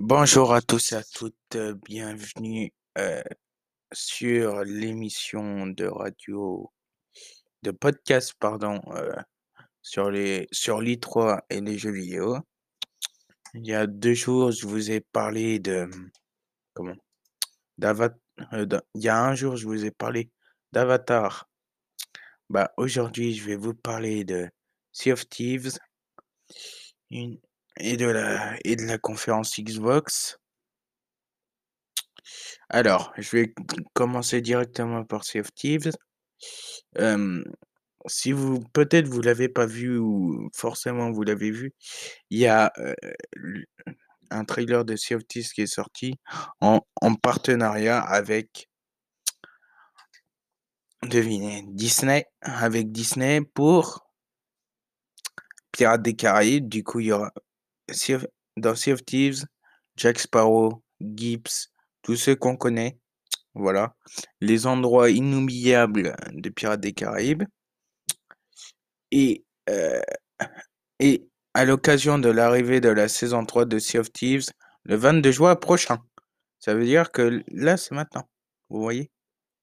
Bonjour à tous et à toutes, euh, bienvenue euh, sur l'émission de radio, de podcast, pardon, euh, sur les sur l'I3 et les jeux vidéo. Il y a deux jours, je vous ai parlé de comment? d'Avatar. il y a un jour, je vous ai parlé d'Avatar. Bah aujourd'hui, je vais vous parler de Sea of Thieves une, et de la et de la conférence Xbox. Alors, je vais commencer directement par Sea of si vous peut-être vous l'avez pas vu ou forcément vous l'avez vu, il y a un trailer de Sea of qui est sorti en, en partenariat avec devinez Disney avec Disney pour Pirates des Caraïbes. Du coup, il y aura dans Sea of Thieves, Jack Sparrow, Gibbs, tous ceux qu'on connaît. Voilà. Les endroits inoubliables de Pirates des Caraïbes. Et, euh, et à l'occasion de l'arrivée de la saison 3 de Sea of Thieves, le 22 juin prochain. Ça veut dire que là, c'est maintenant. Vous voyez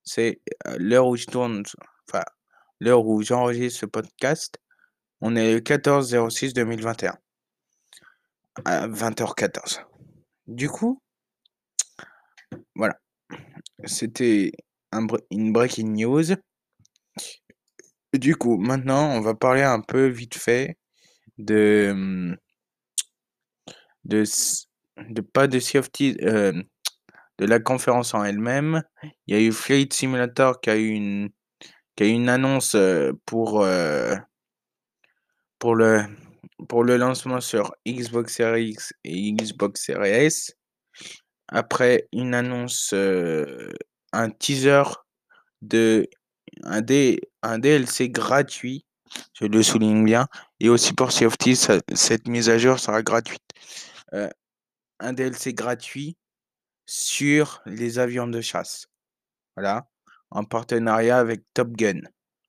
C'est euh, l'heure où je tourne, enfin, l'heure où j'enregistre ce podcast. On est le 14 06 2021 à 20h14. Du coup, voilà. C'était un, une breaking news. Du coup, maintenant, on va parler un peu vite fait de hum, de, de pas de of euh, de la conférence en elle-même. Il y a eu Flight Simulator qui a eu une qui a eu une annonce euh, pour euh, pour le pour le lancement sur Xbox Series X et Xbox Series S. Après une annonce, un teaser de un, DLC gratuit, je le souligne bien, et aussi pour Sea cette mise à jour sera gratuite. un DLC gratuit sur les avions de chasse. Voilà, en partenariat avec Top Gun.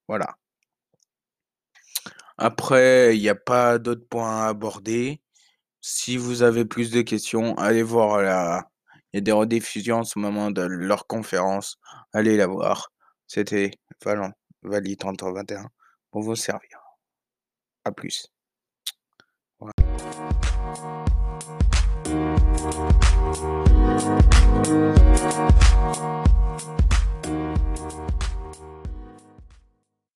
Voilà. Après, il n'y a pas d'autres points à aborder. Si vous avez plus de questions, allez voir la. Il y a des rediffusions en ce moment de leur conférence. Allez la voir. C'était Valent, Vali 3021 pour vous servir. A plus.